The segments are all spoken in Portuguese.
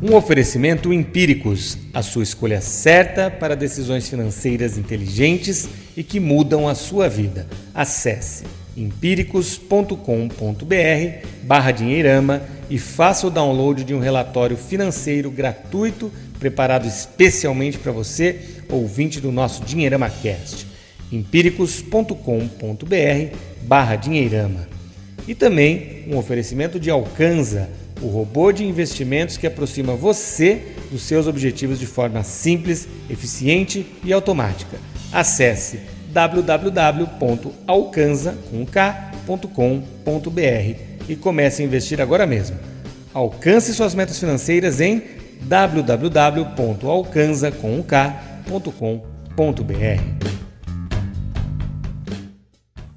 Um oferecimento Empíricos, a sua escolha certa para decisões financeiras inteligentes e que mudam a sua vida. Acesse empíricos.com.br barra dinheirama e faça o download de um relatório financeiro gratuito preparado especialmente para você, ouvinte do nosso Dinheirama Cast. empíricos.com.br barra dinheirama. E também um oferecimento de Alcanza, o robô de investimentos que aproxima você dos seus objetivos de forma simples, eficiente e automática. Acesse www.alcanza.com.br e comece a investir agora mesmo. Alcance suas metas financeiras em www.alcanza.com.br.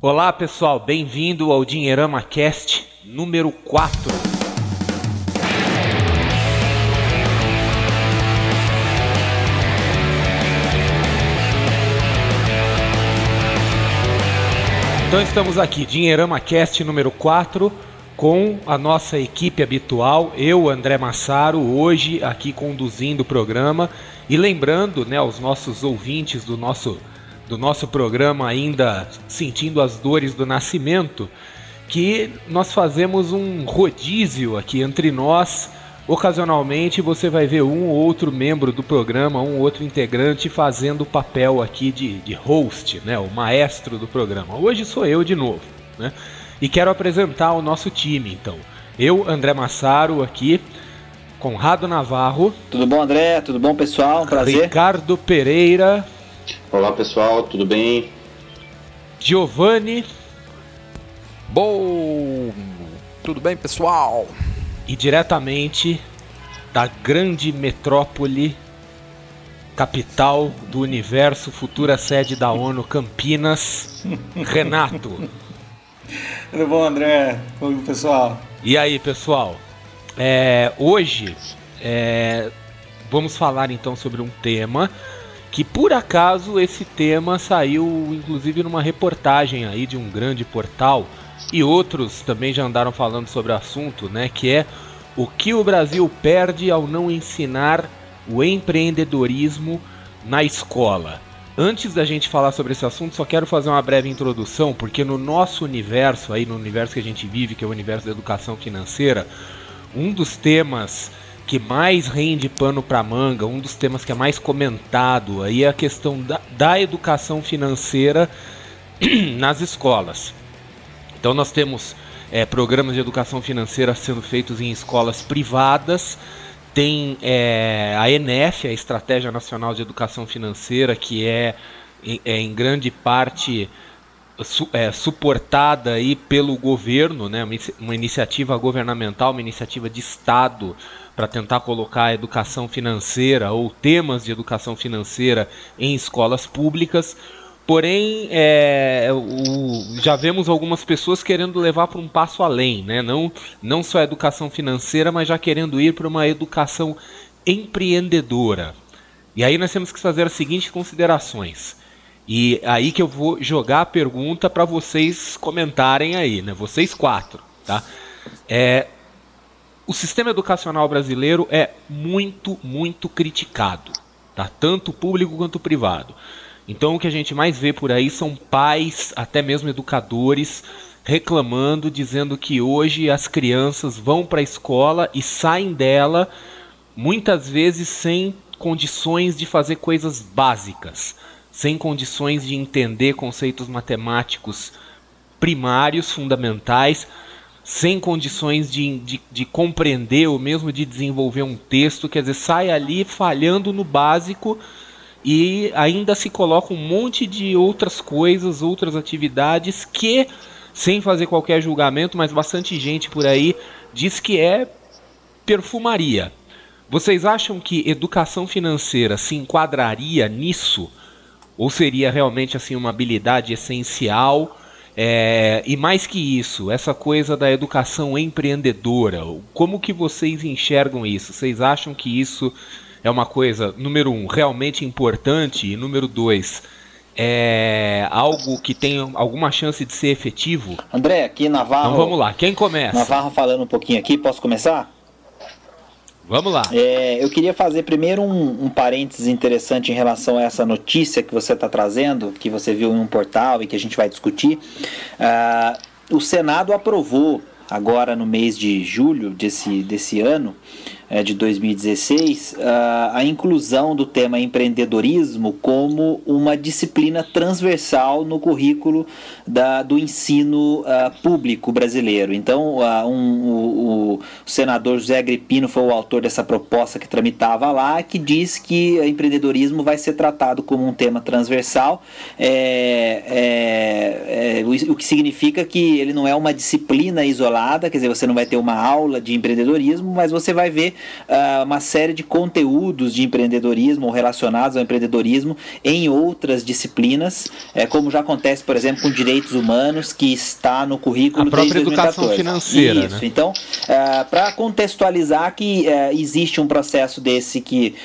Olá pessoal, bem-vindo ao Dinheirama Cast número 4. Então estamos aqui, Dinheirama Cast número 4, com a nossa equipe habitual, eu, André Massaro, hoje aqui conduzindo o programa. E lembrando né, aos nossos ouvintes do nosso, do nosso programa ainda sentindo as dores do nascimento, que nós fazemos um rodízio aqui entre nós Ocasionalmente você vai ver um ou outro membro do programa, um ou outro integrante fazendo o papel aqui de, de host, né, o maestro do programa. Hoje sou eu de novo, né? E quero apresentar o nosso time, então. Eu, André Massaro, aqui, Conrado Navarro. Tudo bom, André? Tudo bom, pessoal? Prazer. Ricardo Pereira. Olá, pessoal. Tudo bem? Giovanni. Bom. Tudo bem, pessoal? E diretamente da grande metrópole, capital do universo, futura sede da ONU, Campinas, Renato. Tudo bom, André? Oi, pessoal. E aí, pessoal? É, hoje é, vamos falar então sobre um tema que por acaso esse tema saiu inclusive numa reportagem aí de um grande portal e outros também já andaram falando sobre o assunto, né? Que é o que o Brasil perde ao não ensinar o empreendedorismo na escola. Antes da gente falar sobre esse assunto, só quero fazer uma breve introdução, porque no nosso universo, aí no universo que a gente vive, que é o universo da educação financeira, um dos temas que mais rende pano para manga, um dos temas que é mais comentado aí é a questão da, da educação financeira nas escolas. Então nós temos é, programas de educação financeira sendo feitos em escolas privadas. Tem é, a ENEF, a Estratégia Nacional de Educação Financeira, que é, é em grande parte su, é, suportada aí pelo governo, né, uma, uma iniciativa governamental, uma iniciativa de Estado para tentar colocar a educação financeira ou temas de educação financeira em escolas públicas. Porém, é, o, já vemos algumas pessoas querendo levar para um passo além, né? não, não só a educação financeira, mas já querendo ir para uma educação empreendedora. E aí nós temos que fazer as seguintes considerações. E aí que eu vou jogar a pergunta para vocês comentarem aí, né? Vocês quatro, tá? É, o sistema educacional brasileiro é muito, muito criticado, tá? Tanto público quanto privado. Então o que a gente mais vê por aí são pais, até mesmo educadores, reclamando, dizendo que hoje as crianças vão para a escola e saem dela muitas vezes sem condições de fazer coisas básicas, sem condições de entender conceitos matemáticos primários, fundamentais, sem condições de, de, de, compreender ou mesmo de desenvolver um texto, quer dizer, sai ali falhando no básico e ainda se coloca um monte de outras coisas, outras atividades que, sem fazer qualquer julgamento, mas bastante gente por aí diz que é perfumaria. Vocês acham que educação financeira se enquadraria nisso? Ou seria realmente assim uma habilidade essencial? É, e mais que isso, essa coisa da educação empreendedora, como que vocês enxergam isso? Vocês acham que isso é uma coisa, número um, realmente importante, e número dois, é algo que tem alguma chance de ser efetivo? André, aqui Navarro. Então vamos lá, quem começa? Navarro falando um pouquinho aqui, posso começar? Vamos lá. É, eu queria fazer primeiro um, um parênteses interessante em relação a essa notícia que você está trazendo, que você viu em um portal e que a gente vai discutir. Uh, o Senado aprovou agora no mês de julho desse, desse ano, é, de 2016, uh, a inclusão do tema empreendedorismo como uma disciplina transversal no currículo da, do ensino uh, público brasileiro. Então, uh, um, o, o, senador José Agripino foi o autor dessa proposta que tramitava lá, que diz que empreendedorismo vai ser tratado como um tema transversal, é, é, é, o, o que significa que ele não é uma disciplina isolada, quer dizer, você não vai ter uma aula de empreendedorismo, mas você vai ver uh, uma série de conteúdos de empreendedorismo ou relacionados ao empreendedorismo em outras disciplinas, é, como já acontece, por exemplo, com direitos humanos, que está no currículo A própria desde educação 2014. financeira, Isso, né? então, uh, para contextualizar que uh, existe um processo desse que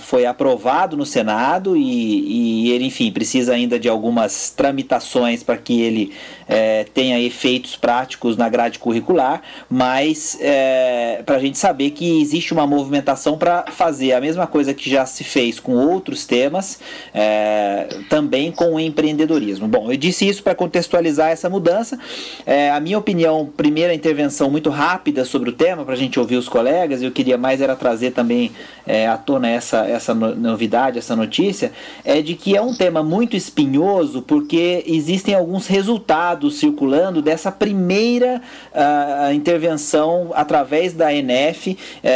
foi aprovado no Senado e, e, ele, enfim, precisa ainda de algumas tramitações para que ele eh, tenha efeitos práticos na grade curricular, mas eh, para a gente saber que existe uma movimentação para fazer a mesma coisa que já se fez com outros temas, é, também com o empreendedorismo. Bom, eu disse isso para contextualizar essa mudança. É, a minha opinião, primeira intervenção muito rápida sobre o tema, para a gente ouvir os colegas, eu queria mais era trazer também é, à tona essa, essa novidade, essa notícia, é de que é um tema muito espinhoso, porque existem alguns resultados circulando dessa primeira uh, intervenção através da ENF. É,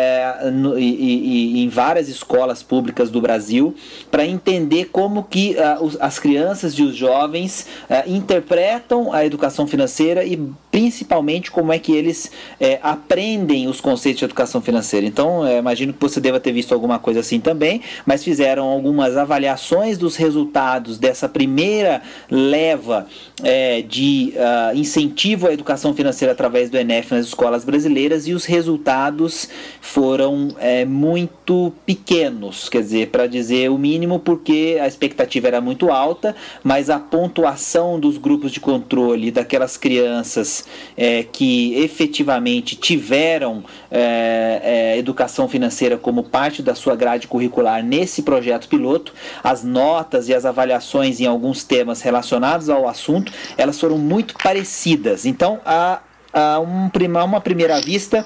no, e, e, em várias escolas públicas do Brasil para entender como que uh, os, as crianças e os jovens uh, interpretam a educação financeira e principalmente como é que eles uh, aprendem os conceitos de educação financeira. Então, eh, imagino que você deva ter visto alguma coisa assim também, mas fizeram algumas avaliações dos resultados dessa primeira leva eh, de ah, incentivo à educação financeira através do ENEF nas escolas brasileiras e os resultados foram é, muito pequenos, quer dizer, para dizer o mínimo, porque a expectativa era muito alta, mas a pontuação dos grupos de controle daquelas crianças é, que efetivamente tiveram é, é, educação financeira como parte da sua grade curricular nesse projeto piloto, as notas e as avaliações em alguns temas relacionados ao assunto, elas foram muito parecidas. Então, a uh, um, uma primeira vista,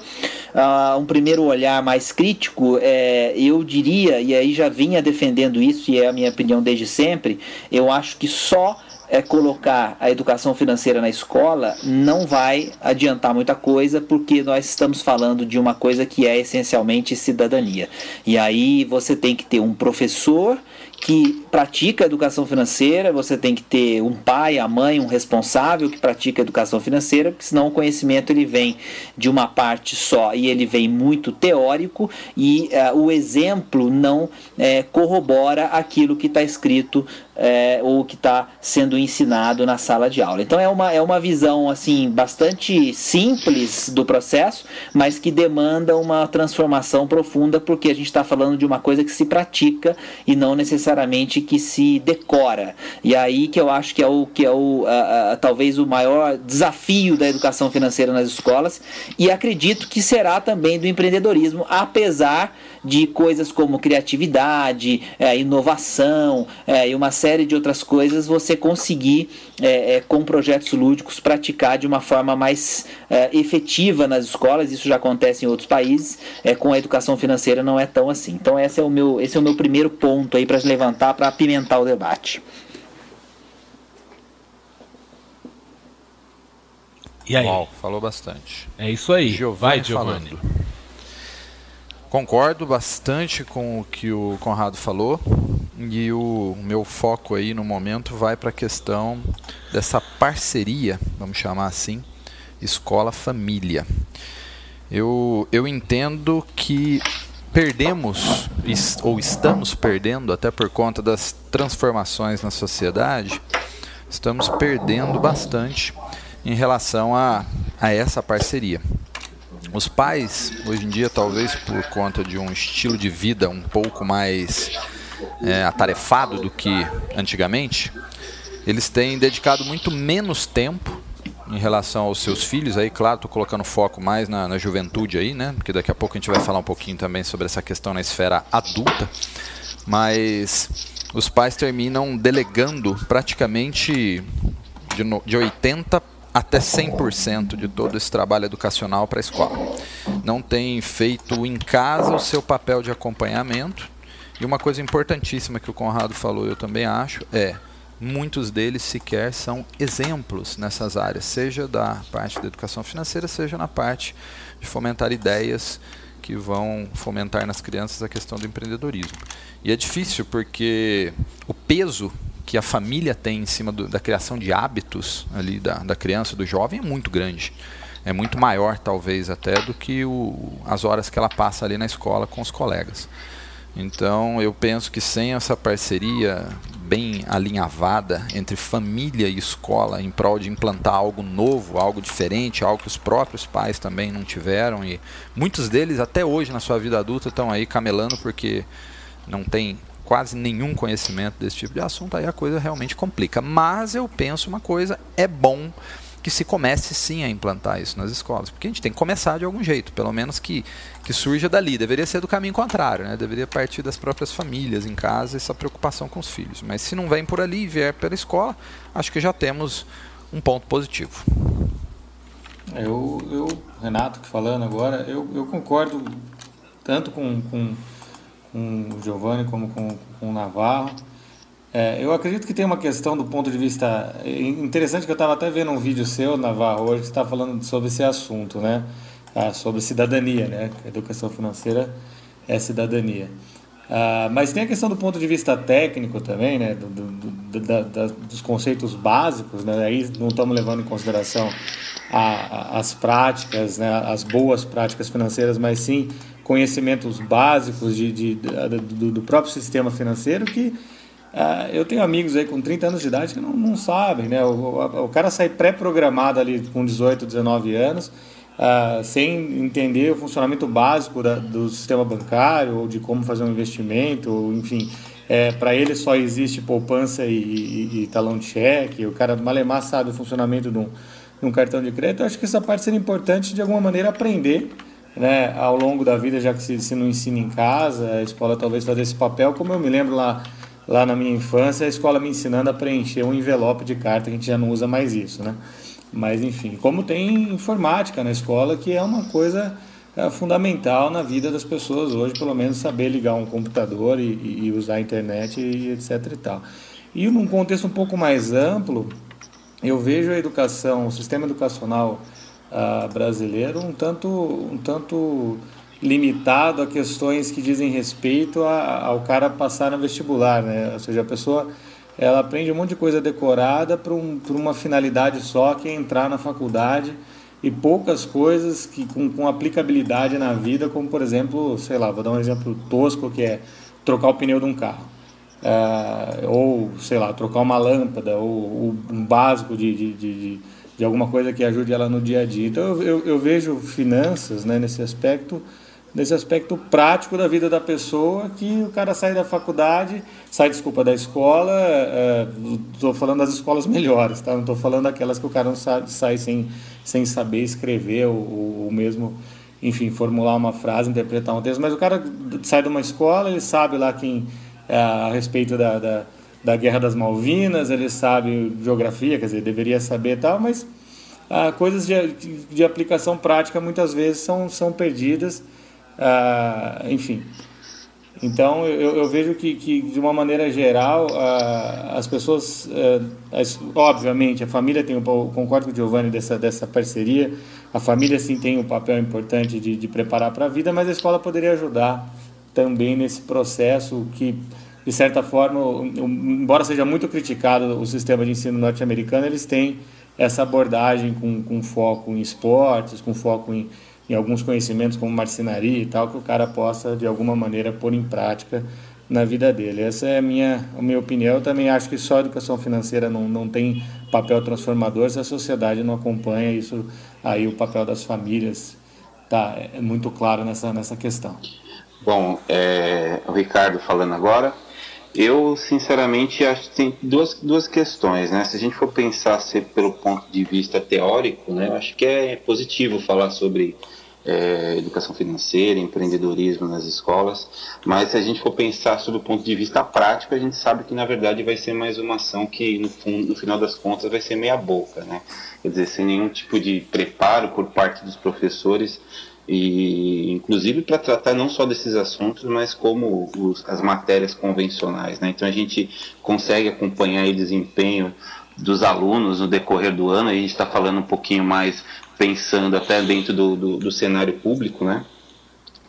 uh, um primeiro olhar mais crítico, é, eu diria, e aí já vinha defendendo isso, e é a minha opinião desde sempre, eu acho que só é, colocar a educação financeira na escola não vai adiantar muita coisa, porque nós estamos falando de uma coisa que é essencialmente cidadania. E aí você tem que ter um professor que pratica educação financeira, você tem que ter um pai, a mãe, um responsável que pratica educação financeira, porque senão o conhecimento ele vem de uma parte só e ele vem muito teórico e uh, o exemplo não uh, corrobora aquilo que está escrito uh, ou que está sendo ensinado na sala de aula. Então é uma, é uma visão assim bastante simples do processo, mas que demanda uma transformação profunda porque a gente está falando de uma coisa que se pratica e não necessariamente necessariamente que se decora. E aí que eu acho que é o que é o talvez o maior desafio da educação financeira nas escolas e acredito que será também do empreendedorismo, apesar de coisas como criatividade, é, inovação é, e uma série de outras coisas, você conseguir é, é com projetos lúdicos praticar de uma forma mais é, efetiva nas escolas. Isso já acontece em outros países. É, com a educação financeira não é tão assim. Então esse é o meu, esse é o meu primeiro ponto aí para levantar para apimentar o debate. E aí? Uau, falou bastante. É isso aí. Giovani Vai, Giovanni. falando. Concordo bastante com o que o Conrado falou e o meu foco aí no momento vai para a questão dessa parceria, vamos chamar assim, escola-família. Eu, eu entendo que perdemos ou estamos perdendo, até por conta das transformações na sociedade, estamos perdendo bastante em relação a, a essa parceria. Os pais, hoje em dia, talvez por conta de um estilo de vida um pouco mais é, atarefado do que antigamente, eles têm dedicado muito menos tempo em relação aos seus filhos, aí, claro, estou colocando foco mais na, na, juventude aí, né? Porque daqui a pouco a gente vai falar um pouquinho também sobre essa questão na esfera adulta. Mas os pais terminam delegando praticamente de, no, de 80 até 100% de todo esse trabalho educacional para a escola. Não tem feito em casa o seu papel de acompanhamento. E uma coisa importantíssima que o Conrado falou, eu também acho, é muitos deles sequer são exemplos nessas áreas, seja da parte da educação financeira, seja na parte de fomentar ideias que vão fomentar nas crianças a questão do empreendedorismo. E é difícil porque o peso que a família tem em cima do, da criação de hábitos ali da, da criança, do jovem, é muito grande. É muito maior, talvez, até do que o, as horas que ela passa ali na escola com os colegas. Então, eu penso que sem essa parceria bem alinhavada entre família e escola em prol de implantar algo novo, algo diferente, algo que os próprios pais também não tiveram e muitos deles até hoje na sua vida adulta estão aí camelando porque não tem quase nenhum conhecimento desse tipo de assunto, aí a coisa realmente complica. Mas eu penso uma coisa, é bom que se comece sim a implantar isso nas escolas, porque a gente tem que começar de algum jeito, pelo menos que, que surja dali. Deveria ser do caminho contrário, né? deveria partir das próprias famílias em casa, essa preocupação com os filhos. Mas se não vem por ali e vier pela escola, acho que já temos um ponto positivo. Eu, eu Renato, falando agora, eu, eu concordo tanto com, com com o Giovanni como com, com o Navarro. É, eu acredito que tem uma questão do ponto de vista é, interessante que eu estava até vendo um vídeo seu, Navarro, hoje que está falando sobre esse assunto, né? Ah, sobre cidadania, né? Educação financeira é cidadania. Ah, mas tem a questão do ponto de vista técnico também, né? Do, do, do, da, dos conceitos básicos, né? Aí não estamos levando em consideração a, a, as práticas, né? as boas práticas financeiras, mas sim conhecimentos básicos de, de, de do, do, próprio sistema financeiro que uh, eu tenho amigos aí com 30 anos de idade que não, não sabem, né? O, o, o cara sai pré-programado ali com 18, 19 anos, uh, sem entender o funcionamento básico da, do sistema bancário ou de como fazer um investimento, ou, enfim. É, para ele só existe poupança e, e, e, talão de cheque, o cara malemar sabe o funcionamento de um, de um cartão de crédito. Eu acho que essa parte seria importante de alguma maneira aprender né, ao longo da vida, já que se, se não ensina em casa, a escola talvez fazer esse papel, como eu me lembro lá, lá na minha infância, a escola me ensinando a preencher um envelope de carta, a gente já não usa mais isso, né? Mas enfim, como tem informática na escola, que é uma coisa é, fundamental na vida das pessoas hoje, pelo menos saber ligar um computador e, e usar a internet e etc e tal. E num contexto um pouco mais amplo, eu vejo a educação, o sistema educacional uh, brasileiro um tanto, um tanto limitado a questões que dizem respeito a, ao cara passar no vestibular, né? Ou seja, a pessoa ela aprende um monte de coisa decorada para um, uma finalidade só, que é entrar na faculdade e poucas coisas que com, com aplicabilidade na vida, como por exemplo, sei lá, vou dar um exemplo tosco que é trocar o pneu de um carro. Uh, ou, sei lá, trocar uma lâmpada, ou, ou um básico de, de, de de alguma coisa que ajude ela no dia a dia. Então eu, eu, eu, vejo finanças né, nesse aspecto nesse aspecto prático da vida da pessoa que o cara sai da faculdade, sai, desculpa, da escola, estou é, falando das escolas melhores, tá? não estou falando daquelas que o cara não sabe, sai sem, sem saber escrever ou, ou mesmo, enfim, formular uma frase, interpretar um texto, mas o cara sai de uma escola, ele sabe lá quem, é, a respeito da, da da Guerra das Malvinas, ele sabe geografia, quer dizer, deveria saber tal, mas ah, coisas de, de aplicação prática muitas vezes são, são perdidas, ah, enfim. Então eu, eu vejo que, que, de uma maneira geral, ah, as pessoas, ah, obviamente, a família tem, um, concordo com o Giovanni dessa, dessa parceria, a família sim tem um papel importante de, de preparar para a vida, mas a escola poderia ajudar também nesse processo que de certa forma, embora seja muito criticado o sistema de ensino norte-americano, eles têm essa abordagem com, com foco em esportes, com foco em, em alguns conhecimentos como marcenaria e tal, que o cara possa, de alguma maneira, pôr em prática na vida dele. Essa é a minha, a minha opinião. Eu também acho que só a educação financeira não, não tem papel transformador se a sociedade não acompanha isso. Aí o papel das famílias tá é muito claro nessa, nessa questão. Bom, é, o Ricardo falando agora. Eu, sinceramente, acho que tem duas, duas questões, né? Se a gente for pensar ser pelo ponto de vista teórico, né, eu acho que é positivo falar sobre é, educação financeira, empreendedorismo nas escolas, mas se a gente for pensar sobre o ponto de vista prático, a gente sabe que na verdade vai ser mais uma ação que no, fundo, no final das contas vai ser meia boca, né? Quer dizer, sem nenhum tipo de preparo por parte dos professores e inclusive para tratar não só desses assuntos, mas como os, as matérias convencionais, né? Então a gente consegue acompanhar o desempenho dos alunos no decorrer do ano, a gente está falando um pouquinho mais pensando até dentro do, do, do, cenário público, né?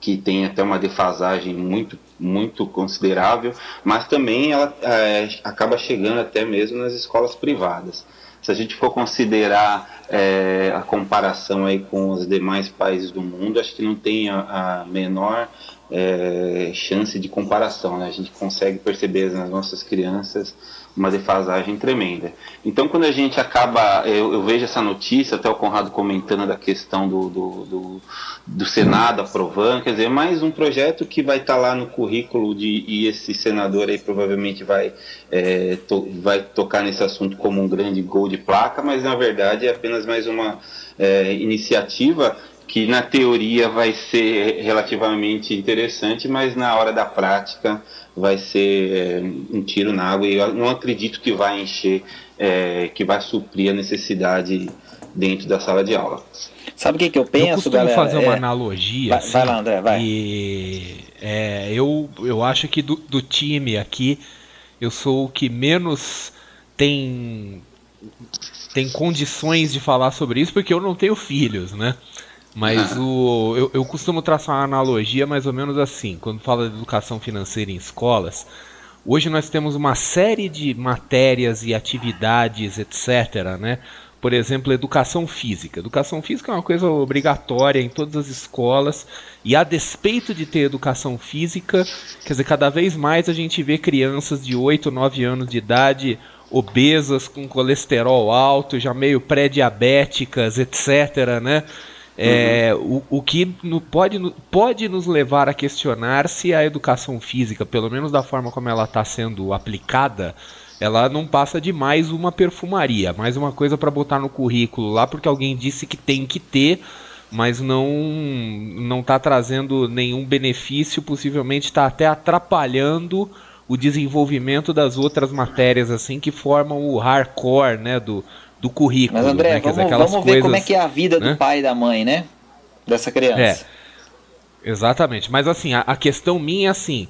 que tem até uma defasagem muito, muito considerável, mas também ela é, acaba chegando até mesmo nas escolas privadas. Se a gente for considerar é, a comparação aí com os demais países do mundo, acho que não tem a, a menor é, chance de comparação. Né? A gente consegue perceber nas nossas crianças uma defasagem tremenda. Então, quando a gente acaba, eu, eu, vejo essa notícia, até o Conrado comentando da questão do, do, do, do Senado aprovando, quer dizer, mais um projeto que vai estar tá lá no currículo de, e esse senador aí provavelmente vai, é, to, vai tocar nesse assunto como um grande gol de placa, mas na verdade é apenas mais uma é, iniciativa que na teoria vai ser relativamente interessante, mas na hora da prática vai ser é, um tiro na água e eu não acredito que vai encher, é, que vai suprir a necessidade dentro da sala de aula. Sabe o que, que eu penso, eu costumo galera? fazer uma é... analogia. Vai, assim, vai, lá, André, vai. E, é, eu, eu acho que do, do time aqui, eu sou o que menos tem tem condições de falar sobre isso porque eu não tenho filhos, né? Mas o, eu, eu costumo traçar uma analogia mais ou menos assim, quando fala de educação financeira em escolas. Hoje nós temos uma série de matérias e atividades, etc., né? Por exemplo, educação física. Educação física é uma coisa obrigatória em todas as escolas. E a despeito de ter educação física, quer dizer, cada vez mais a gente vê crianças de 8, 9 anos de idade obesas, com colesterol alto, já meio pré-diabéticas, etc., né? É, uhum. o, o que no, pode, pode nos levar a questionar se a educação física, pelo menos da forma como ela está sendo aplicada, ela não passa de mais uma perfumaria, mais uma coisa para botar no currículo lá, porque alguém disse que tem que ter, mas não não está trazendo nenhum benefício, possivelmente está até atrapalhando o desenvolvimento das outras matérias assim que formam o hardcore, né, do, do currículo. Mas André, né? vamos, dizer, vamos ver coisas, como é que é a vida né? do pai e da mãe, né? Dessa criança. É, exatamente. Mas assim, a, a questão minha é assim.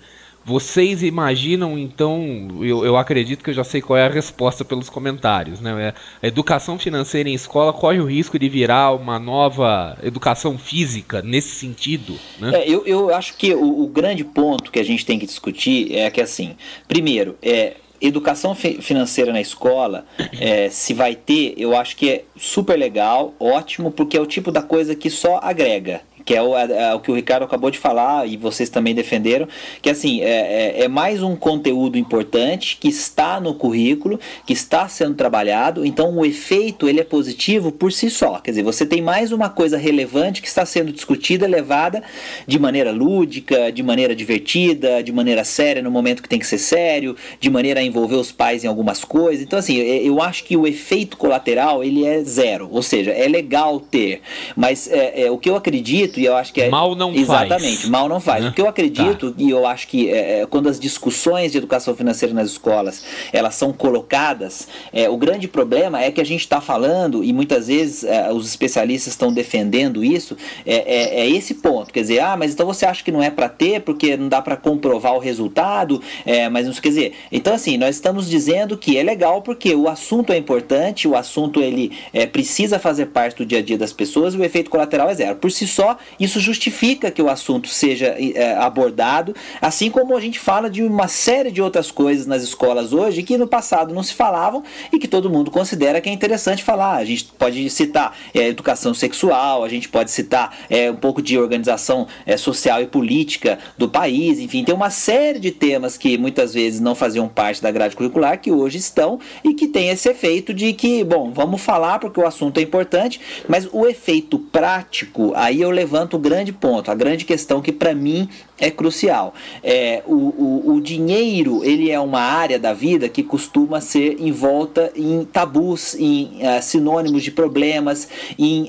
Vocês imaginam, então, eu, eu, acredito que eu já sei qual é a resposta pelos comentários, né? É, a educação financeira em escola corre o risco de virar uma nova educação física nesse sentido, né? É, eu, eu acho que o, o, grande ponto que a gente tem que discutir é que, assim, primeiro, é, educação financeira na escola, é, se vai ter, eu acho que é super legal, ótimo, porque é o tipo da coisa que só agrega que é o, é, é o, que o Ricardo acabou de falar e vocês também defenderam, que assim é, é, é, mais um conteúdo importante que está no currículo, que está sendo trabalhado, então o efeito ele é positivo por si só, quer dizer, você tem mais uma coisa relevante que está sendo discutida, levada de maneira lúdica, de maneira divertida, de maneira séria no momento que tem que ser sério, de maneira a envolver os pais em algumas coisas, então assim, é, eu acho que o efeito colateral ele é zero, ou seja, é legal ter, mas é, o que eu acredito acredito, e eu acho que é. Mal não exatamente, faz. Exatamente, mal não faz. Né? O que eu acredito, tá. e eu acho que é, é, quando as discussões de educação financeira nas escolas elas são colocadas, é, o grande problema é que a gente está falando, e muitas vezes é, os especialistas estão defendendo isso, é, é, é, esse ponto. Quer dizer, ah, mas então você acha que não é para ter porque não dá para comprovar o resultado, é, mas não quer dizer. Então, assim, nós estamos dizendo que é legal porque o assunto é importante, o assunto ele é, precisa fazer parte do dia a dia das pessoas e o efeito colateral é zero. Por si só, isso justifica que o assunto seja é, abordado, assim como a gente fala de uma série de outras coisas nas escolas hoje que no passado não se falavam e que todo mundo considera que é interessante falar. A gente pode citar é, educação sexual, a gente pode citar é, um pouco de organização social e política do país, enfim, tem uma série de temas que muitas vezes não faziam parte da grade curricular que hoje estão e que tem esse efeito de que, bom, vamos falar porque o assunto é importante, mas o efeito prático, aí eu levanto levanta o grande ponto, a grande questão que para mim é crucial. É, o, o, o, dinheiro ele é uma área da vida que costuma ser envolta em tabus, em uh, sinônimos de problemas, em uh,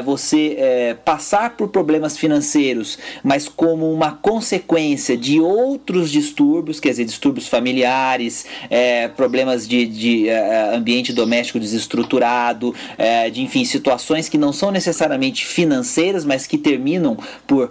uh, você passar por problemas financeiros, mas como uma consequência de outros distúrbios, quer dizer, distúrbios familiares, problemas de, de ambiente doméstico desestruturado, de enfim, situações que não são necessariamente financeiras, mas que terminam por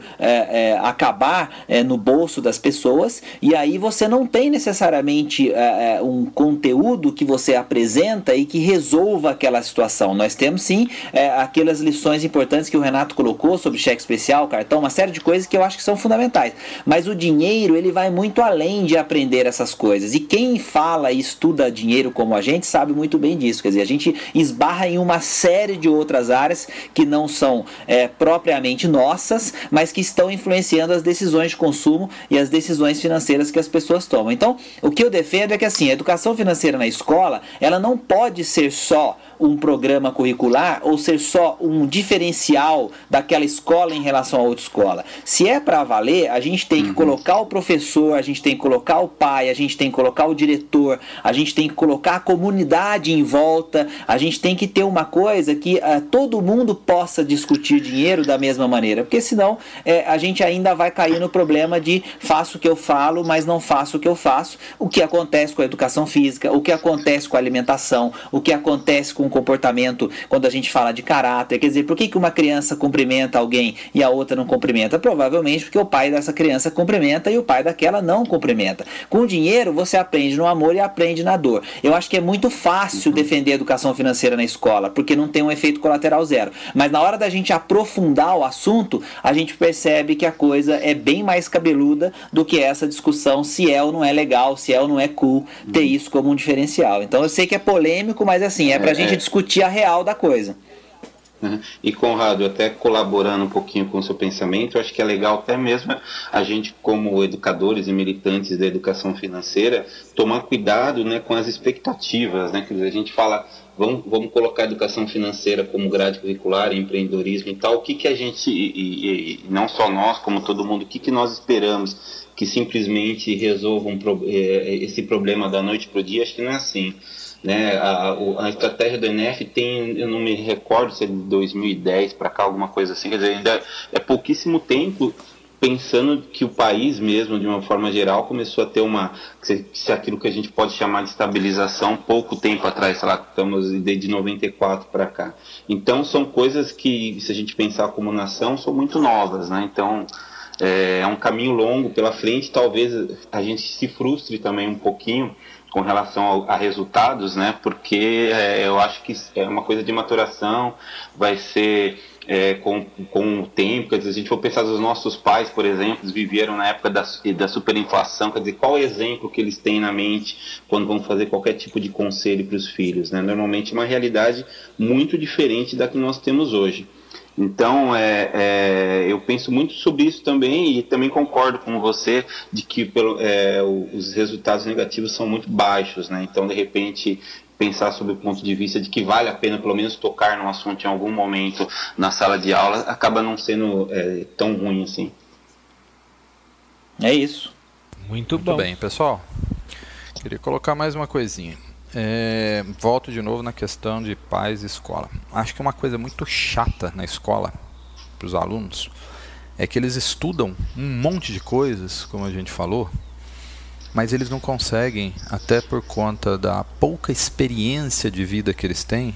acabar é, no bolso das pessoas, e aí você não tem necessariamente é, é, um conteúdo que você apresenta e que resolva aquela situação. Nós temos sim é, aquelas lições importantes que o Renato colocou sobre cheque especial, cartão, uma série de coisas que eu acho que são fundamentais. Mas o dinheiro ele vai muito além de aprender essas coisas. E quem fala e estuda dinheiro como a gente sabe muito bem disso. Quer dizer, a gente esbarra em uma série de outras áreas que não são é, propriamente nossas, mas que estão influenciando as decisões decisões de consumo e as decisões financeiras que as pessoas tomam. Então, o que eu defendo é que assim, a educação financeira na escola, ela não pode ser só um programa curricular ou ser só um diferencial daquela escola em relação a outra escola. Se é para valer, a gente tem que uhum. colocar o professor, a gente tem que colocar o pai, a gente tem que colocar o diretor, a gente tem que colocar a comunidade em volta, a gente tem que ter uma coisa que uh, todo mundo possa discutir dinheiro da mesma maneira, porque senão é, a gente ainda vai cair no problema de faço o que eu falo, mas não faço o que eu faço. O que acontece com a educação física, o que acontece com a alimentação, o que acontece com o comportamento quando a gente fala de caráter. Quer dizer, por que, que uma criança cumprimenta alguém e a outra não cumprimenta? Provavelmente porque o pai dessa criança cumprimenta e o pai daquela não cumprimenta. Com o dinheiro, você aprende no amor e aprende na dor. Eu acho que é muito fácil defender a educação financeira na escola, porque não tem um efeito colateral zero. Mas na hora da gente aprofundar o assunto, a gente percebe que a coisa é bem mais cabeluda do que essa discussão se é ou não é legal, se é ou não é cool ter uhum. isso como um diferencial. Então eu sei que é polêmico, mas assim, é pra é, gente é. discutir a real da coisa. Uhum. E Conrado, até colaborando um pouquinho com o seu pensamento, eu acho que é legal até mesmo a gente, como educadores e militantes da educação financeira, tomar cuidado né, com as expectativas. Né? Quer dizer, a gente fala, vamos, vamos colocar educação financeira como grade curricular, empreendedorismo e tal, o que, que a gente, e, e não só nós, como todo mundo, o que, que nós esperamos? Que simplesmente resolvam eh, esse problema da noite para o dia? Acho que não é assim. Né? A, a, estratégia do NF tem, eu não me recordo se é de 2010 para cá, alguma coisa assim, quer dizer, ainda é pouquíssimo tempo pensando que o país mesmo, de uma forma geral, começou a ter uma, se, aquilo que a gente pode chamar de estabilização, pouco tempo atrás, sei lá, estamos desde 94 para cá. Então são coisas que, se a gente pensar como nação, são muito novas, né? Então é, é um caminho longo pela frente, talvez a gente se frustre também um pouquinho, com relação a resultados, né? Porque é, eu acho que é uma coisa de maturação, vai ser é, com, com o tempo, quer dizer, se a gente for pensar nos nossos pais, por exemplo, viveram na época da, da superinflação, quer dizer, qual é o exemplo que eles têm na mente quando vão fazer qualquer tipo de conselho para os filhos, né? Normalmente é uma realidade muito diferente da que nós temos hoje. Então, é, é, eu penso muito sobre isso também e também concordo com você de que pelo, é, os resultados negativos são muito baixos, né? Então, de repente, pensar sobre o ponto de vista de que vale a pena pelo menos tocar no assunto em algum momento na sala de aula acaba não sendo é, tão ruim assim. É isso. Muito, Muito bom. bem, pessoal. Queria colocar mais uma coisinha. É, volto de novo na questão de pais e escola. Acho que uma coisa muito chata na escola para os alunos é que eles estudam um monte de coisas, como a gente falou, mas eles não conseguem, até por conta da pouca experiência de vida que eles têm,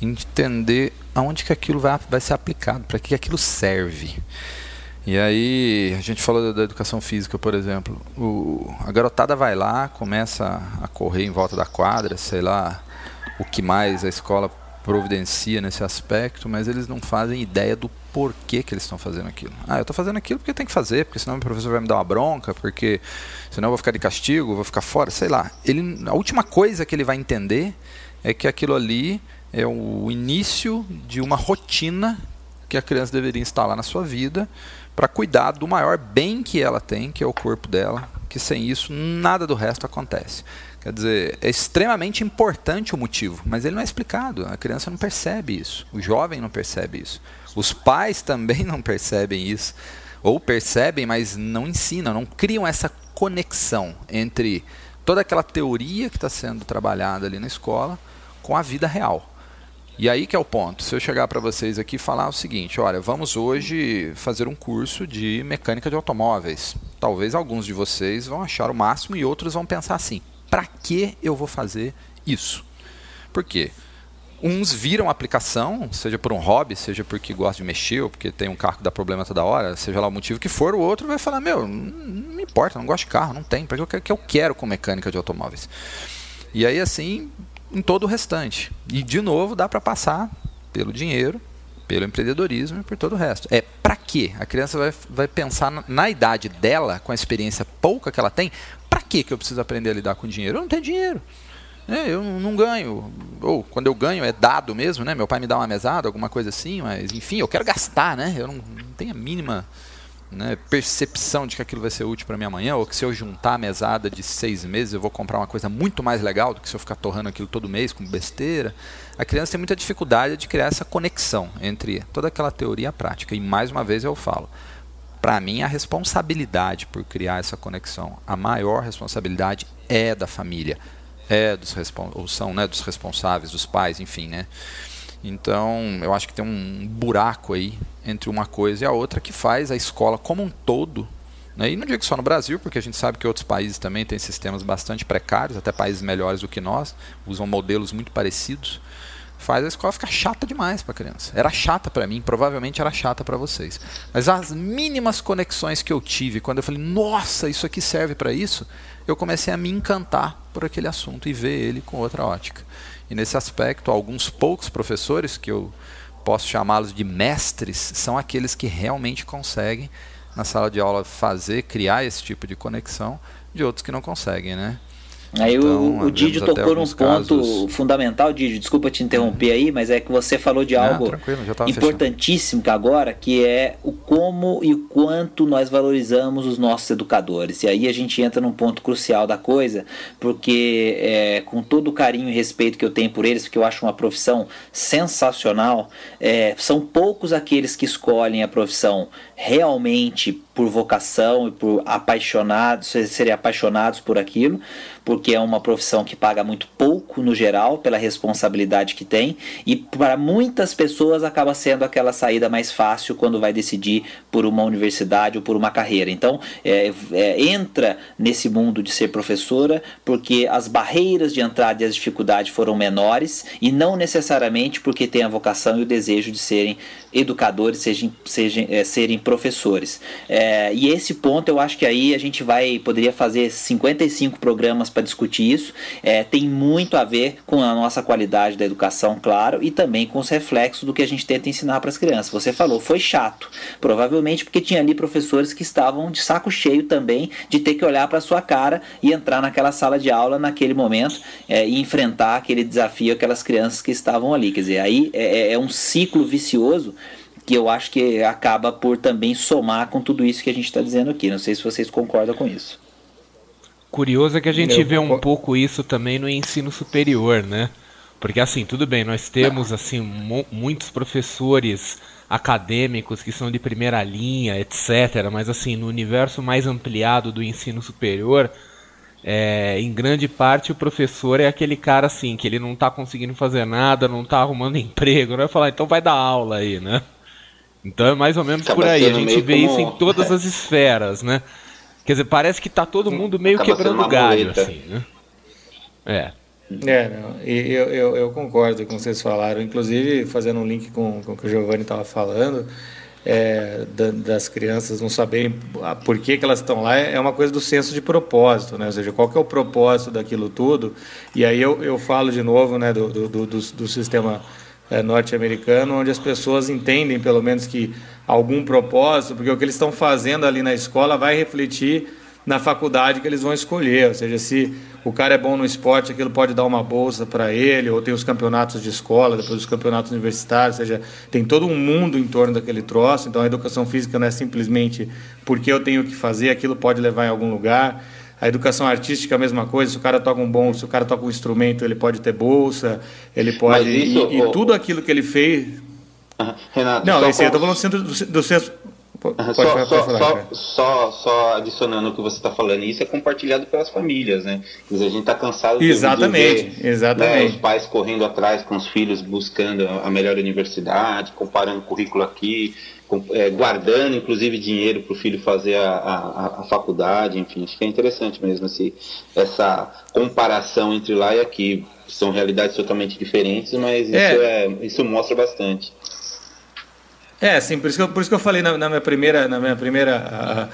entender aonde que aquilo vai, vai ser aplicado, para que aquilo serve. E aí, a gente falou da, educação física, por exemplo. O, a garotada vai lá, começa a correr em volta da quadra, sei lá o que mais a escola providencia nesse aspecto, mas eles não fazem ideia do porquê que eles estão fazendo aquilo. Ah, eu estou fazendo aquilo porque tem que fazer, porque senão o professor vai me dar uma bronca, porque senão eu vou ficar de castigo, vou ficar fora, sei lá. Ele, a última coisa que ele vai entender é que aquilo ali é o início de uma rotina que a criança deveria instalar na sua vida para cuidar do maior bem que ela tem, que é o corpo dela, que sem isso nada do resto acontece. Quer dizer, é extremamente importante o motivo, mas ele não é explicado. A criança não percebe isso, o jovem não percebe isso. Os pais também não percebem isso. Ou percebem, mas não ensinam, não criam essa conexão entre toda aquela teoria que está sendo trabalhada ali na escola com a vida real. E aí que é o ponto. Se eu chegar para vocês aqui e falar o seguinte, olha, vamos hoje fazer um curso de mecânica de automóveis. Talvez alguns de vocês vão achar o máximo e outros vão pensar assim: para que eu vou fazer isso? Por quê? Uns viram a aplicação, seja por um hobby, seja porque gosta de mexer, ou porque tem um carro que dá problema toda hora, seja lá o motivo que for, o outro vai falar: Meu, não me importa, não gosto de carro, não tem, para que eu quero com mecânica de automóveis? E aí, assim, em todo o restante. E, de novo, dá para passar pelo dinheiro, pelo empreendedorismo e por todo o resto. É para quê? A criança vai, vai pensar na, na, idade dela, com a experiência pouca que ela tem, para que eu preciso aprender a lidar com dinheiro? Eu não tenho dinheiro. É, eu não ganho. Ou quando eu ganho é dado mesmo, né? Meu pai me dá uma mesada, alguma coisa assim, mas enfim, eu quero gastar, né? Eu não, não tenho a mínima né, percepção de que aquilo vai ser útil para mim amanhã, ou que se eu juntar a mesada de seis meses eu vou comprar uma coisa muito mais legal do que se eu ficar torrando aquilo todo mês com besteira. A criança tem muita dificuldade de criar essa conexão entre toda aquela teoria e a prática. E mais uma vez eu falo, para mim a responsabilidade por criar essa conexão, a maior responsabilidade é da família, é dos ou são né, dos responsáveis, dos pais, enfim, né? Então, eu acho que tem um buraco aí entre uma coisa e a outra que faz a escola como um todo, né? e não digo só no Brasil, porque a gente sabe que outros países também têm sistemas bastante precários, até países melhores do que nós, usam modelos muito parecidos, faz a escola ficar chata demais para a criança. Era chata para mim, provavelmente era chata para vocês. Mas as mínimas conexões que eu tive quando eu falei, nossa, isso aqui serve para isso, eu comecei a me encantar por aquele assunto e ver ele com outra ótica. E nesse aspecto, alguns poucos professores, que eu posso chamá-los de mestres, são aqueles que realmente conseguem, na sala de aula, fazer, criar esse tipo de conexão, de outros que não conseguem, né? Aí então, o, o Didio tocou num ponto casos... fundamental, Didio, desculpa te interromper aí, mas é que você falou de algo importantíssimo agora, que é o como e o quanto nós valorizamos os nossos educadores. E aí a gente entra num ponto crucial da coisa, porque é, com todo o carinho e respeito que eu tenho por eles, porque eu acho uma profissão sensacional, é, são poucos aqueles que escolhem a profissão realmente por vocação e por apaixonados, serem apaixonados por aquilo, porque é uma profissão que paga muito pouco no geral pela responsabilidade que tem e para muitas pessoas acaba sendo aquela saída mais fácil quando vai decidir por uma universidade ou por uma carreira. Então é, é, entra nesse mundo de ser professora porque as barreiras de entrada e as dificuldades foram menores e não necessariamente porque tem a vocação e o desejo de serem educadores, sejam, sejam é, serem professores. É, e esse ponto eu acho que aí a gente vai poderia fazer 55 programas para discutir isso. É, tem muito a ver com a nossa qualidade da educação, claro, e também com os reflexos do que a gente tenta ensinar para as crianças. Você falou, foi chato, provavelmente porque tinha ali professores que estavam de saco cheio também de ter que olhar para sua cara e entrar naquela sala de aula naquele momento é, e enfrentar aquele desafio aquelas crianças que estavam ali. Quer dizer, aí é, é, é um ciclo vicioso que eu acho que acaba por também somar com tudo isso que a gente está dizendo aqui. Não sei se vocês concordam com isso. Curioso é que a gente eu vê um pouco isso também no ensino superior, né? Porque assim, tudo bem, nós temos assim muitos professores acadêmicos que são de primeira linha, etc. Mas assim, no universo mais ampliado do ensino superior, é, em grande parte o professor é aquele cara assim que ele não está conseguindo fazer nada, não está arrumando emprego, não vai falar, então vai dar aula aí, né? Então é mais ou menos Acaba por aí. A gente vê como... isso em todas as esferas, né? Quer dizer, parece que tá todo mundo meio Acaba quebrando galho, assim, né? É. É, não, e eu, eu, eu, concordo com o que vocês falaram, inclusive fazendo um link com, com o que o Giovanni estava falando, é, da, das crianças não saberem por que, que elas estão lá, é uma coisa do senso de propósito, né? ou seja, qual que é o propósito daquilo tudo, e aí eu, eu falo de novo né, do, do, do, do sistema é, norte-americano, onde as pessoas entendem pelo menos que algum propósito, porque o que eles estão fazendo ali na escola vai refletir na faculdade que eles vão escolher. Ou seja, se o cara é bom no esporte, aquilo pode dar uma bolsa para ele, ou tem os campeonatos de escola, depois os campeonatos universitários, ou seja, tem todo um mundo em torno daquele troço. Então a educação física não é simplesmente porque eu tenho que fazer, aquilo pode levar em algum lugar. A educação artística é a mesma coisa, se o cara toca um bom, se o cara toca um instrumento, ele pode ter bolsa, ele pode. Isso, e, e tudo aquilo que ele fez. Renato, não, esse, eu estou falando do, do, do centro. Pode, só, pode só, falar, só, só, só, adicionando o que você está falando, isso é compartilhado pelas famílias, né? Dizer, a gente está cansado exatamente, de ver exatamente. Né, os pais correndo atrás com os filhos, buscando a melhor universidade, comparando currículo aqui, com, é, guardando inclusive dinheiro para o filho fazer a, a, a, faculdade, enfim, acho que é interessante mesmo esse, essa comparação entre lá e aqui. São realidades totalmente diferentes, mas é. Isso, é, isso mostra bastante. É, sim, por isso que eu, por isso que eu falei na, na minha primeira, na minha primeira, a,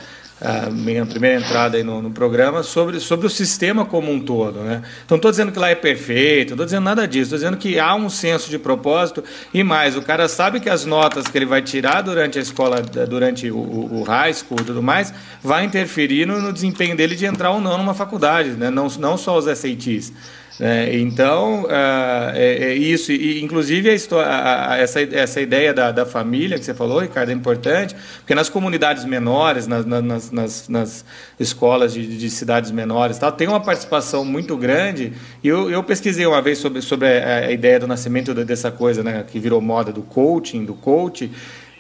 minha primeira entrada aí no, no, programa sobre, sobre o sistema como um todo, né? Então, estou dizendo que lá é perfeito, não estou dizendo nada disso, estou dizendo que há um senso de propósito e mais, o cara sabe que as notas que ele vai tirar durante a escola, durante o, o high school e tudo mais, vai interferir no, no desempenho dele de entrar ou não numa faculdade, né? Não, não só os SATs. É, então, é, é, isso, e inclusive a história, a, a, essa, essa ideia da, da família que você falou, Ricardo, é importante, porque nas comunidades menores, nas, nas, nas, nas escolas de, de, cidades menores, tal, tem uma participação muito grande. E eu, eu pesquisei uma vez sobre, sobre a, a ideia do nascimento dessa coisa, né, que virou moda do coaching, do coach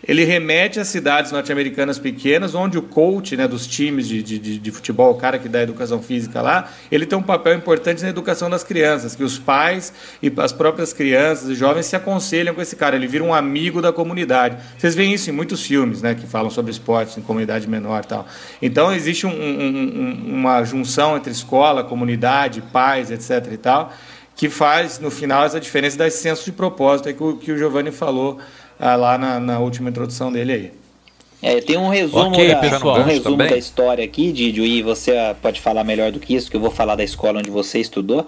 ele remete a cidades norte-americanas pequenas, onde o coach né, dos times de, de, de, futebol, o cara que dá educação física lá, ele tem um papel importante na educação das crianças, que os pais e as próprias crianças e jovens se aconselham com esse cara, ele vira um amigo da comunidade. Vocês veem isso em muitos filmes né, que falam sobre esportes em comunidade menor tal. Então existe um, um, uma junção entre escola, comunidade, pais, etc. e tal, que faz, no final, essa diferença desse senso de propósito que o, que o Giovanni falou ah, lá na, na, última introdução dele aí. É, tem um resumo, okay, da, pessoal, um resumo da história aqui, Didio, e você pode falar melhor do que isso, que eu vou falar da escola onde você estudou.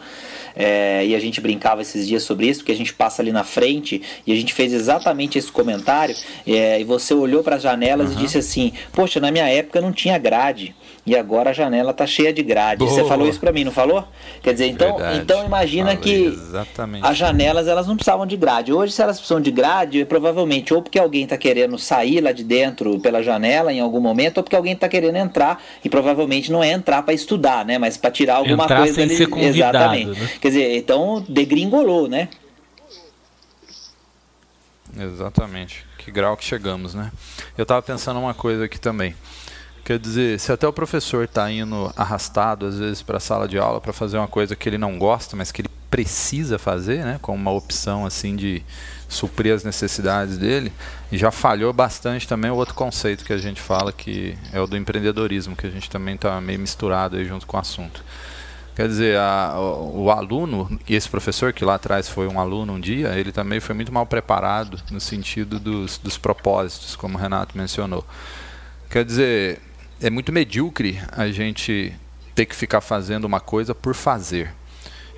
É, e a gente brincava esses dias sobre isso, porque a gente passa ali na frente e a gente fez exatamente esse comentário. É, e você olhou para as janelas uhum. e disse assim: Poxa, na minha época não tinha grade e agora a janela tá cheia de grade. Boa. Você falou isso para mim, não falou? Quer dizer, então, então imagina Falei, que exatamente. as janelas elas não precisavam de grade. Hoje, se elas precisam de grade, é provavelmente ou porque alguém está querendo sair lá de dentro pela janela em algum momento, ou porque alguém está querendo entrar e provavelmente não é entrar para estudar, né? Mas para tirar alguma entrar coisa sem ali. Ser Exatamente. Né? Quer dizer, então degringolou, né? Exatamente. Que grau que chegamos, né? Eu estava pensando uma coisa aqui também. Quer dizer, se até o professor está indo arrastado, às vezes, para a sala de aula para fazer uma coisa que ele não gosta, mas que ele precisa fazer, né, como uma opção assim de suprir as necessidades dele, já falhou bastante também o outro conceito que a gente fala, que é o do empreendedorismo, que a gente também está meio misturado aí junto com o assunto. Quer dizer, a, o, o, aluno, e esse professor que lá atrás foi um aluno um dia, ele também foi muito mal preparado no sentido dos, dos propósitos, como o Renato mencionou. Quer dizer, é muito medíocre a gente ter que ficar fazendo uma coisa por fazer.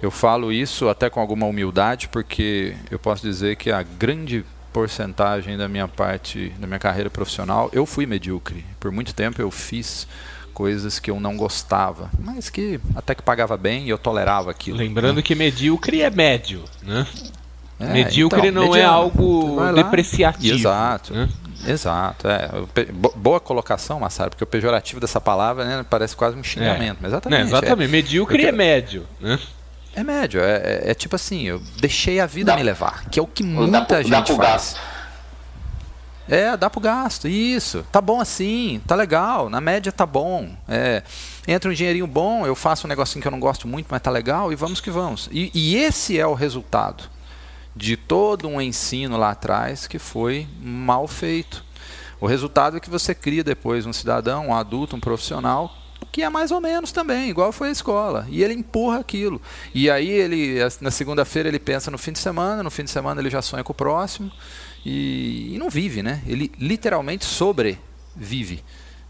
Eu falo isso até com alguma humildade, porque eu posso dizer que a grande porcentagem da minha parte, da minha carreira profissional, eu fui medíocre. Por muito tempo eu fiz coisas que eu não gostava, mas que até que pagava bem e eu tolerava aquilo. Lembrando né? que medíocre é médio, né? É, medíocre então, não é mediano. é algo depreciativo. Exato. Né? Exato, é. Boa colocação, Massaro, porque o pejorativo dessa palavra né, parece quase um xingamento. É. Mas exatamente. Não, exatamente. É. Medíocre é médio, né? É médio, é, é, é, tipo assim, eu deixei a vida dá, me levar, que é o que muita dá, gente dá faz. Gasto. É, dá pro gasto, isso. Tá bom assim, tá legal, na média tá bom. É, entra um dinheirinho bom, eu faço um negocinho que eu não gosto muito, mas tá legal, e vamos que vamos. E, e esse é o resultado de todo um ensino lá atrás que foi mal feito. O resultado é que você cria depois um cidadão, um adulto, um profissional que é mais ou menos também, igual foi a escola. E ele empurra aquilo. E aí ele na segunda-feira ele pensa no fim de semana, no fim de semana ele já sonha com o próximo e, e não vive, né? Ele literalmente sobrevive.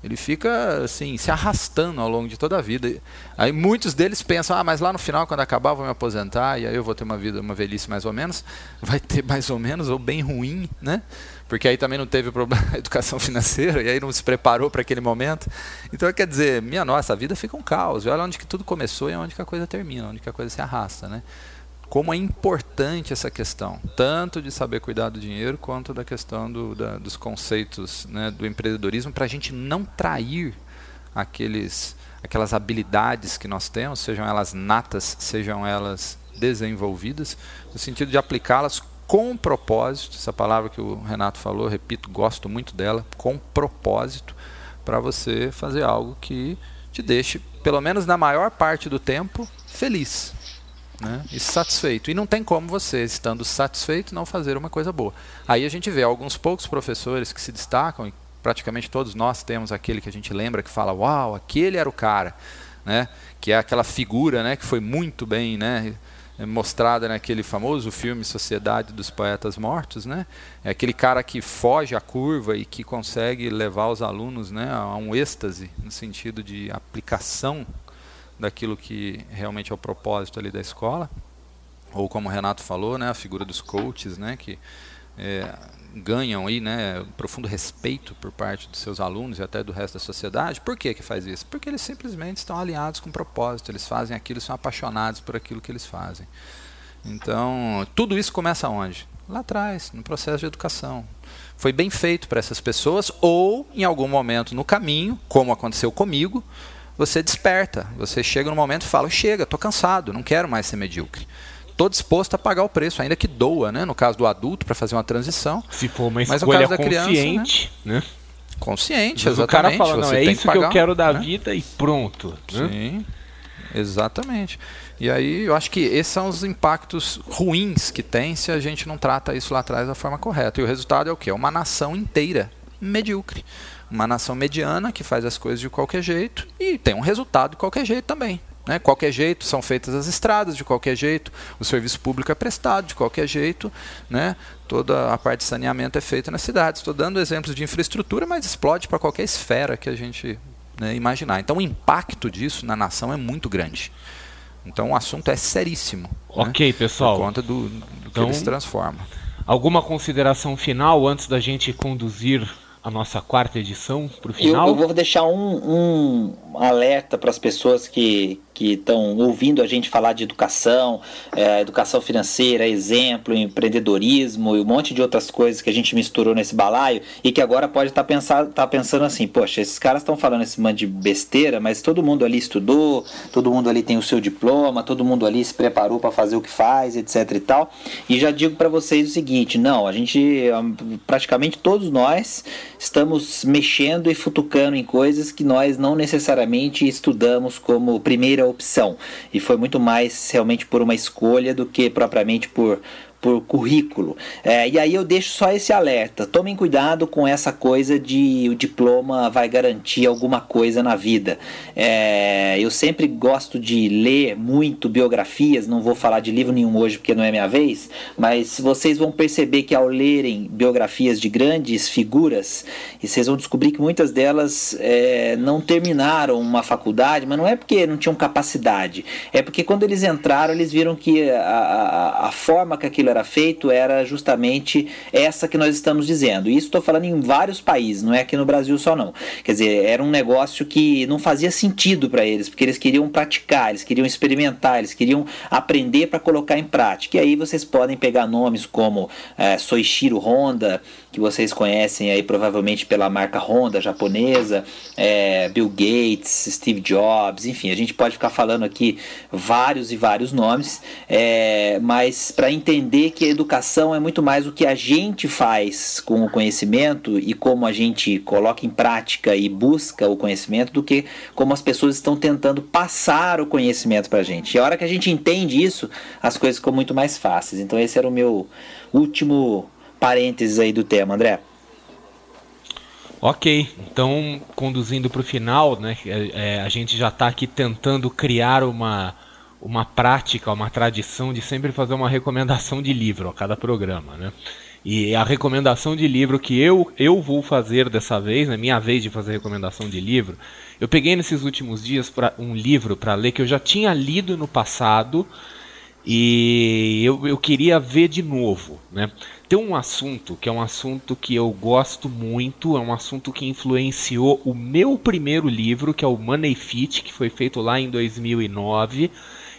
Ele fica assim, se arrastando ao longo de toda a vida. Aí muitos deles pensam, ah, mas lá no final, quando acabar, eu vou me aposentar e aí eu vou ter uma vida, uma velhice mais ou menos. Vai ter mais ou menos, ou bem ruim, né? Porque aí também não teve problema educação financeira e aí não se preparou para aquele momento. Então, quer dizer, minha nossa, a vida fica um caos. Olha onde que tudo começou e onde que a coisa termina, onde que a coisa se arrasta, né? Como é importante essa questão, tanto de saber cuidar do dinheiro, quanto da questão do, da, dos conceitos né, do empreendedorismo, para a gente não trair aqueles, aquelas habilidades que nós temos, sejam elas natas, sejam elas desenvolvidas, no sentido de aplicá-las com propósito, essa palavra que o Renato falou, repito, gosto muito dela, com propósito, para você fazer algo que te deixe, pelo menos na maior parte do tempo, feliz né, e satisfeito. E não tem como você, estando satisfeito, não fazer uma coisa boa. Aí a gente vê alguns poucos professores que se destacam, e praticamente todos nós temos aquele que a gente lembra que fala: Uau, aquele era o cara. Né, que é aquela figura né, que foi muito bem né, mostrada naquele famoso filme Sociedade dos Poetas Mortos, né? É aquele cara que foge à curva e que consegue levar os alunos, né, a um êxtase no sentido de aplicação daquilo que realmente é o propósito ali da escola, ou como o Renato falou, né, a figura dos coaches, né, que é, ganham aí, né, profundo respeito por parte dos seus alunos e até do resto da sociedade. Por que que faz isso? Porque eles simplesmente estão alinhados com o propósito, eles fazem aquilo, são apaixonados por aquilo que eles fazem. Então, tudo isso começa onde? Lá atrás, no processo de educação. Foi bem feito para essas pessoas ou em algum momento no caminho, como aconteceu comigo, você desperta. Você chega no momento e fala: chega, estou cansado, não quero mais ser medíocre. Estou disposto a pagar o preço, ainda que doa, né? No caso do adulto, para fazer uma transição. Se for uma Mas escolha consciente, criança, né? né? Consciente, Mas exatamente. O cara fala, não, é isso que, que, eu quero da né? vida e pronto. Né? Sim, exatamente. E aí eu acho que esses são os impactos ruins que tem se a gente não trata isso lá atrás da forma correta. E o resultado é o quê? É uma nação inteira medíocre uma nação mediana que faz as coisas de qualquer jeito e tem um resultado de qualquer jeito também. Né? Qualquer jeito são feitas as estradas de qualquer jeito, o serviço público é prestado de qualquer jeito, né? toda a parte de saneamento é feita nas cidades. Estou dando exemplos de infraestrutura, mas explode para qualquer esfera que a gente né, imaginar. Então o impacto disso na nação é muito grande. Então o assunto é seríssimo. Né? Ok, né? pessoal. Por conta do, do então, que ele se transforma. Alguma consideração final antes da gente conduzir a nossa quarta edição para o final? Eu, eu, vou deixar um, um alerta para as pessoas que, que estão ouvindo a gente falar de educação, é, educação financeira, exemplo, empreendedorismo e um monte de outras coisas que a gente misturou nesse balaio e que agora pode estar tá pensando, tá pensando assim, poxa, esses caras estão falando esse monte de besteira, mas todo mundo ali estudou, todo mundo ali tem o seu diploma, todo mundo ali se preparou para fazer o que faz, etc e tal. E já digo para vocês o seguinte, não, a gente praticamente todos nós estamos mexendo e futucando em coisas que nós não necessariamente estudamos como primeira opção. E foi muito mais realmente por uma escolha do que propriamente por por currículo. É, e aí eu deixo só esse alerta: tomem cuidado com essa coisa de o diploma vai garantir alguma coisa na vida. É, eu sempre gosto de ler muito biografias, não vou falar de livro nenhum hoje porque não é minha vez, mas vocês vão perceber que ao lerem biografias de grandes figuras, e vocês vão descobrir que muitas delas é, não terminaram uma faculdade, mas não é porque não tinham capacidade, é porque quando eles entraram, eles viram que a, a, a forma que aquilo aquilo era feito era justamente essa que nós estamos dizendo. E isso estou falando em vários países, não é aqui no Brasil só não. Quer dizer, era um negócio que não fazia sentido para eles, porque eles queriam praticar, eles queriam experimentar, eles queriam aprender para colocar em prática. E aí vocês podem pegar nomes como é, Soichiro Honda, que vocês conhecem aí provavelmente pela marca Honda japonesa, é, Bill Gates, Steve Jobs, enfim, a gente pode ficar falando aqui vários e vários nomes, é, mas para entender que a educação é muito mais o que a gente faz com o conhecimento e como a gente coloca em prática e busca o conhecimento do que como as pessoas estão tentando passar o conhecimento para a gente. E a hora que a gente entende isso, as coisas ficam muito mais fáceis. Então esse era o meu último parênteses aí do tema, André. Ok, então conduzindo para o final, né, é, é, a gente já está aqui tentando criar uma, uma prática, uma tradição de sempre fazer uma recomendação de livro a cada programa, né? E a recomendação de livro que eu, eu vou fazer dessa vez, na né, minha vez de fazer recomendação de livro, eu peguei nesses últimos dias pra, um livro para ler que eu já tinha lido no passado e eu, eu queria ver de novo, né? Tem um assunto que é um assunto que eu gosto muito, é um assunto que influenciou o meu primeiro livro, que é o Money Fit, que foi feito lá em 2009,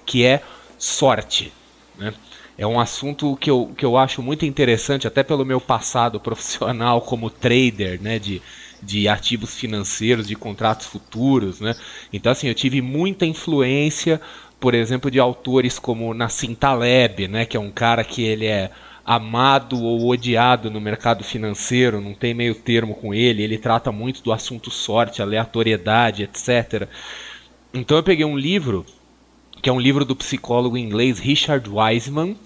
que é sorte. Né? É um assunto que eu, que eu acho muito interessante, até pelo meu passado profissional como trader, né, de, de ativos financeiros, de contratos futuros, né? Então assim, eu tive muita influência, por exemplo, de autores como Nassim Taleb, né, que é um cara que ele é amado ou odiado no mercado financeiro, não tem meio termo com ele, ele trata muito do assunto sorte, aleatoriedade, etc. Então eu peguei um livro, que é um livro do psicólogo inglês Richard Wiseman,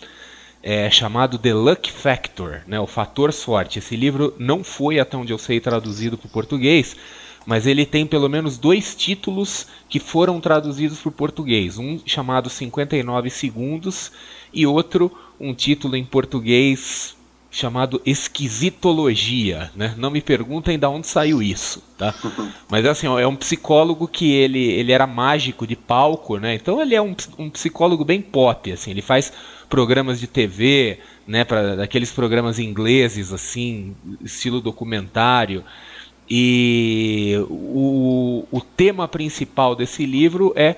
é, chamado The Luck Factor, né, o fator sorte. Esse livro não foi, até onde eu sei, traduzido para o português, mas ele tem pelo menos dois títulos que foram traduzidos para o português. Um chamado 59 Segundos e outro, um título em português chamado Esquisitologia, né? Não me perguntem de onde saiu isso, tá? Mas assim, é um psicólogo que ele, ele era mágico de palco, né? Então ele é um, um psicólogo bem pop, assim, ele faz programas de TV, né, para daqueles programas ingleses assim, estilo documentário. E o, o tema principal desse livro é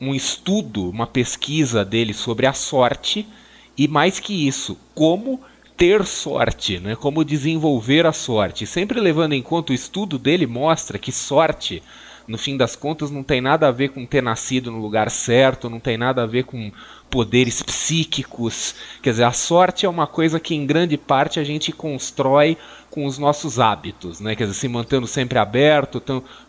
um estudo, uma pesquisa dele sobre a sorte e mais que isso, como ter sorte, né? como desenvolver a sorte. Sempre levando em conta o estudo dele mostra que sorte, no fim das contas, não tem nada a ver com ter nascido no lugar certo, não tem nada a ver com poderes psíquicos. Quer dizer, a sorte é uma coisa que em grande parte a gente constrói com os nossos hábitos, né? Quer dizer, se mantendo sempre aberto,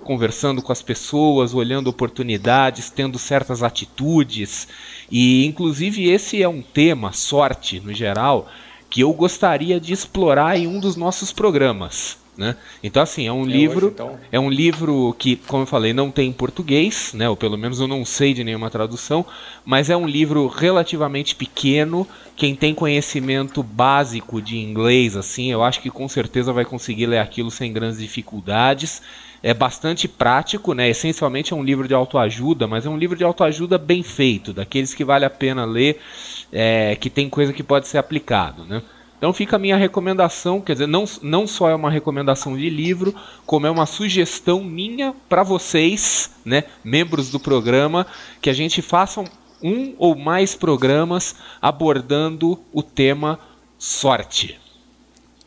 conversando com as pessoas, olhando oportunidades, tendo certas atitudes. E inclusive esse é um tema, sorte no geral, que eu gostaria de explorar em um dos nossos programas. Né? Então assim é um é livro hoje, então. é um livro que como eu falei não tem em português né ou pelo menos eu não sei de nenhuma tradução mas é um livro relativamente pequeno quem tem conhecimento básico de inglês assim eu acho que com certeza vai conseguir ler aquilo sem grandes dificuldades é bastante prático né essencialmente é um livro de autoajuda mas é um livro de autoajuda bem feito daqueles que vale a pena ler é, que tem coisa que pode ser aplicado né então fica a minha recomendação, quer dizer, não, não só é uma recomendação de livro, como é uma sugestão minha para vocês, né, membros do programa, que a gente faça um ou mais programas abordando o tema sorte.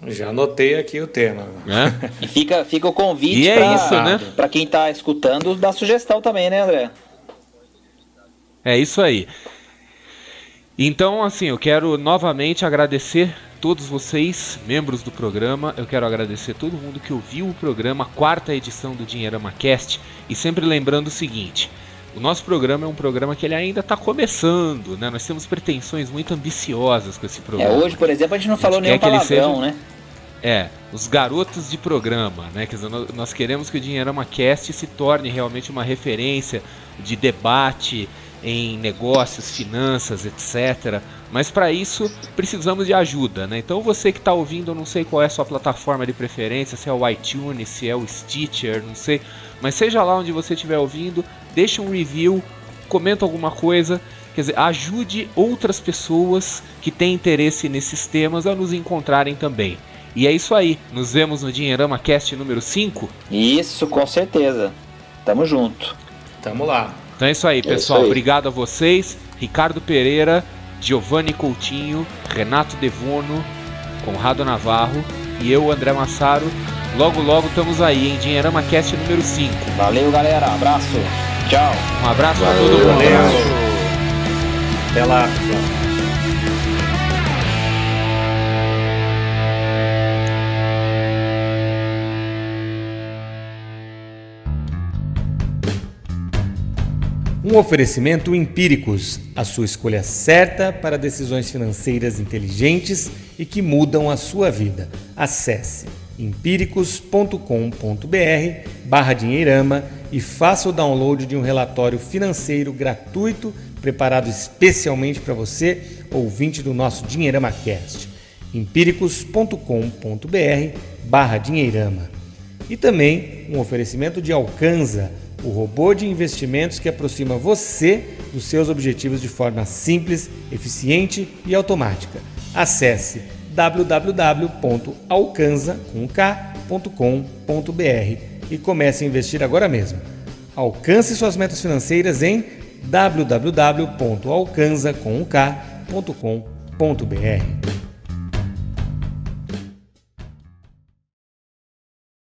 Já anotei aqui o tema. É? E fica, fica o convite para né? quem está escutando dar sugestão também, né, André? É isso aí. Então, assim, eu quero novamente agradecer todos vocês, membros do programa. Eu quero agradecer todo mundo que ouviu o programa, quarta edição do Dinheirama Cast. E sempre lembrando o seguinte: o nosso programa é um programa que ele ainda está começando, né? Nós temos pretensões muito ambiciosas com esse programa. É, hoje, por exemplo, a gente não falou gente nenhum palavrão, seja, né? É, os garotos de programa, né? Quer dizer, nós queremos que o Dinheirama Cast se torne realmente uma referência de debate em negócios, finanças, etc. Mas para isso precisamos de ajuda, né? Então você que está ouvindo, eu não sei qual é a sua plataforma de preferência, se é o iTunes, se é o Stitcher, não sei. Mas seja lá onde você estiver ouvindo, deixa um review, comenta alguma coisa. Quer dizer, ajude outras pessoas que têm interesse nesses temas a nos encontrarem também. E é isso aí. Nos vemos no Dinheirama Cast número 5? Isso, com certeza. Tamo junto. Tamo lá. Então é isso aí, pessoal. É isso aí. Obrigado a vocês. Ricardo Pereira, Giovanni Coutinho, Renato Devono, Conrado Navarro e eu, André Massaro. Logo, logo estamos aí em Dinheirama Cast número 5. Valeu, galera. Abraço. Tchau. Um abraço para todo mundo. Até lá, Um oferecimento Empíricos, a sua escolha certa para decisões financeiras inteligentes e que mudam a sua vida. Acesse empíricos.com.br barra dinheirama e faça o download de um relatório financeiro gratuito preparado especialmente para você, ouvinte do nosso Dinheirama Cast. empíricos.com.br barra dinheirama. E também um oferecimento de Alcanza, o robô de investimentos que aproxima você dos seus objetivos de forma simples, eficiente e automática. Acesse www.alcanza.com.br e comece a investir agora mesmo. Alcance suas metas financeiras em www.alcanza.com.br.